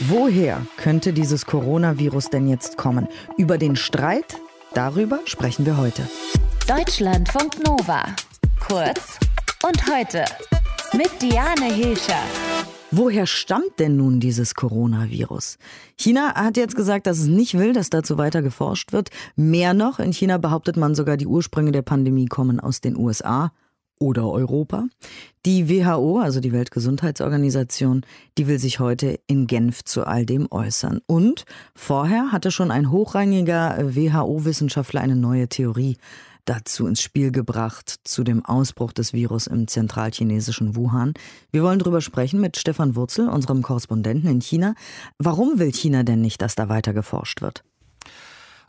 Woher könnte dieses Coronavirus denn jetzt kommen? Über den Streit? Darüber sprechen wir heute. Deutschlandfunk Nova. Kurz und heute mit Diane Hilscher. Woher stammt denn nun dieses Coronavirus? China hat jetzt gesagt, dass es nicht will, dass dazu weiter geforscht wird. Mehr noch, in China behauptet man sogar, die Ursprünge der Pandemie kommen aus den USA oder Europa. Die WHO, also die Weltgesundheitsorganisation, die will sich heute in Genf zu all dem äußern. Und vorher hatte schon ein hochrangiger WHO-Wissenschaftler eine neue Theorie dazu ins Spiel gebracht, zu dem Ausbruch des Virus im zentralchinesischen Wuhan. Wir wollen darüber sprechen mit Stefan Wurzel, unserem Korrespondenten in China. Warum will China denn nicht, dass da weiter geforscht wird?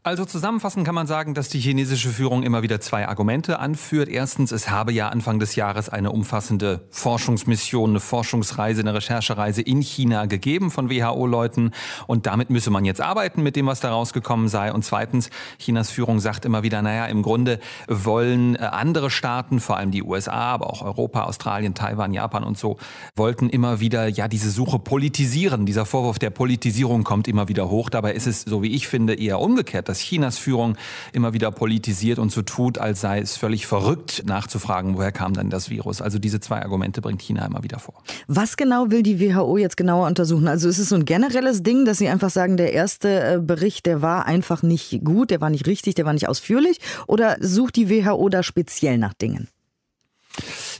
Also zusammenfassend kann man sagen, dass die chinesische Führung immer wieder zwei Argumente anführt. Erstens, es habe ja Anfang des Jahres eine umfassende Forschungsmission, eine Forschungsreise, eine Recherchereise in China gegeben von WHO-Leuten und damit müsse man jetzt arbeiten mit dem, was da rausgekommen sei. Und zweitens, Chinas Führung sagt immer wieder, naja, im Grunde wollen äh, andere Staaten, vor allem die USA, aber auch Europa, Australien, Taiwan, Japan und so, wollten immer wieder ja diese Suche politisieren. Dieser Vorwurf der Politisierung kommt immer wieder hoch. Dabei ist es, so wie ich finde, eher umgekehrt dass Chinas Führung immer wieder politisiert und so tut, als sei es völlig verrückt, nachzufragen, woher kam denn das Virus. Also diese zwei Argumente bringt China immer wieder vor. Was genau will die WHO jetzt genauer untersuchen? Also ist es so ein generelles Ding, dass sie einfach sagen, der erste äh, Bericht, der war einfach nicht gut, der war nicht richtig, der war nicht ausführlich? Oder sucht die WHO da speziell nach Dingen?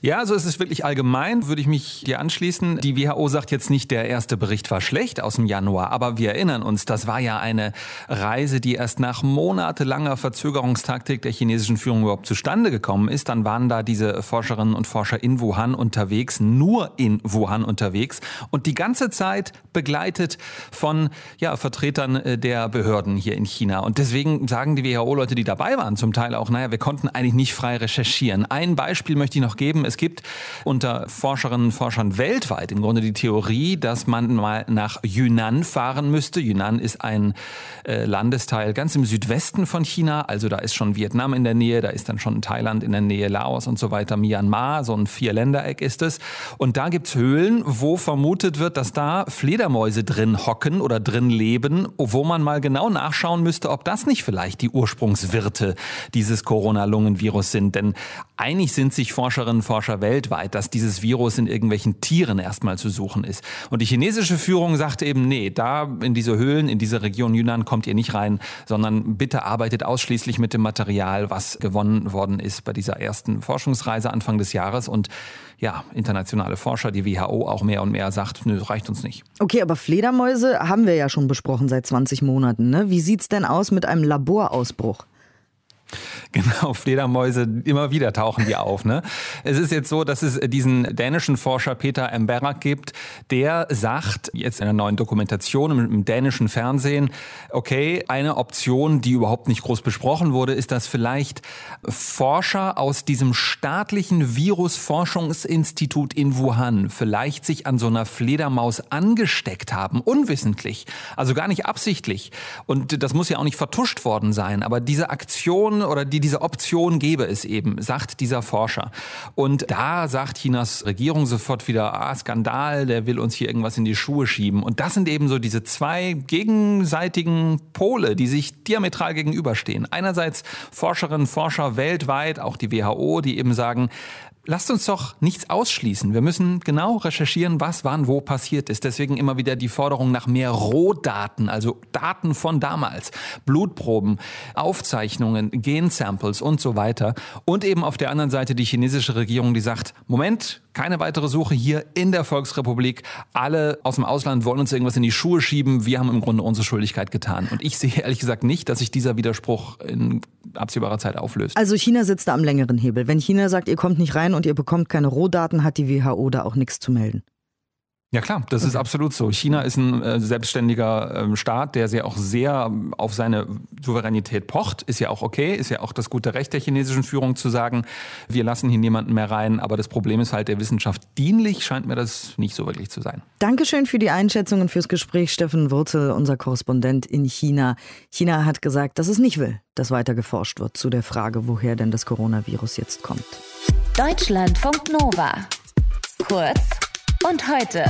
Ja, also es ist wirklich allgemein, würde ich mich dir anschließen. Die WHO sagt jetzt nicht, der erste Bericht war schlecht aus dem Januar, aber wir erinnern uns, das war ja eine Reise, die erst nach monatelanger Verzögerungstaktik der chinesischen Führung überhaupt zustande gekommen ist. Dann waren da diese Forscherinnen und Forscher in Wuhan unterwegs, nur in Wuhan unterwegs und die ganze Zeit begleitet von ja, Vertretern äh, der Behörden hier in China. Und deswegen sagen die WHO-Leute, die dabei waren, zum Teil auch, naja, wir konnten eigentlich nicht frei recherchieren. Ein Beispiel möchte ich noch geben. Es gibt unter Forscherinnen und Forschern weltweit im Grunde die Theorie, dass man mal nach Yunnan fahren müsste. Yunnan ist ein äh, Landesteil ganz im Südwesten von China, also da ist schon Vietnam in der Nähe, da ist dann schon Thailand in der Nähe, Laos und so weiter, Myanmar, so ein Vierländereck ist es. Und da gibt's Höhlen, wo vermutet wird, dass da Fledermäuse drin hocken oder drin leben, wo man mal genau nachschauen müsste, ob das nicht vielleicht die Ursprungswirte dieses Corona-Lungenvirus sind. Denn einig sind sich Forscherinnen und Forscher Forscher weltweit, dass dieses Virus in irgendwelchen Tieren erstmal zu suchen ist. Und die chinesische Führung sagte eben, nee, da in diese Höhlen, in diese Region Yunnan kommt ihr nicht rein, sondern bitte arbeitet ausschließlich mit dem Material, was gewonnen worden ist bei dieser ersten Forschungsreise Anfang des Jahres. Und ja, internationale Forscher, die WHO auch mehr und mehr sagt, nö, reicht uns nicht. Okay, aber Fledermäuse haben wir ja schon besprochen seit 20 Monaten. Ne? Wie es denn aus mit einem Laborausbruch? Genau, Fledermäuse, immer wieder tauchen die auf. Ne? Es ist jetzt so, dass es diesen dänischen Forscher Peter Emberak gibt, der sagt, jetzt in einer neuen Dokumentation im, im dänischen Fernsehen, okay, eine Option, die überhaupt nicht groß besprochen wurde, ist, dass vielleicht Forscher aus diesem staatlichen Virusforschungsinstitut in Wuhan vielleicht sich an so einer Fledermaus angesteckt haben, unwissentlich, also gar nicht absichtlich. Und das muss ja auch nicht vertuscht worden sein, aber diese Aktion oder die diese Option gäbe es eben, sagt dieser Forscher. Und da sagt Chinas Regierung sofort wieder, ah, Skandal, der will uns hier irgendwas in die Schuhe schieben. Und das sind eben so diese zwei gegenseitigen Pole, die sich diametral gegenüberstehen. Einerseits Forscherinnen, Forscher weltweit, auch die WHO, die eben sagen, lasst uns doch nichts ausschließen. Wir müssen genau recherchieren, was wann wo passiert ist. Deswegen immer wieder die Forderung nach mehr Rohdaten, also Daten von damals, Blutproben, Aufzeichnungen, Gensamples und so weiter. Und eben auf der anderen Seite die chinesische Regierung, die sagt, Moment, keine weitere Suche hier in der Volksrepublik. Alle aus dem Ausland wollen uns irgendwas in die Schuhe schieben. Wir haben im Grunde unsere Schuldigkeit getan. Und ich sehe ehrlich gesagt nicht, dass sich dieser Widerspruch in absehbarer Zeit auflöst. Also China sitzt da am längeren Hebel. Wenn China sagt, ihr kommt nicht rein und ihr bekommt keine Rohdaten, hat die WHO da auch nichts zu melden. Ja klar, das okay. ist absolut so. China ist ein äh, selbstständiger äh, Staat, der sehr auch sehr auf seine Souveränität pocht. Ist ja auch okay, ist ja auch das gute Recht der chinesischen Führung zu sagen, wir lassen hier niemanden mehr rein. Aber das Problem ist halt der Wissenschaft dienlich, scheint mir das nicht so wirklich zu sein. Dankeschön für die Einschätzung und fürs Gespräch, Steffen Wurzel, unser Korrespondent in China. China hat gesagt, dass es nicht will, dass weiter geforscht wird zu der Frage, woher denn das Coronavirus jetzt kommt. Deutschlandfunk Nova. Kurz und heute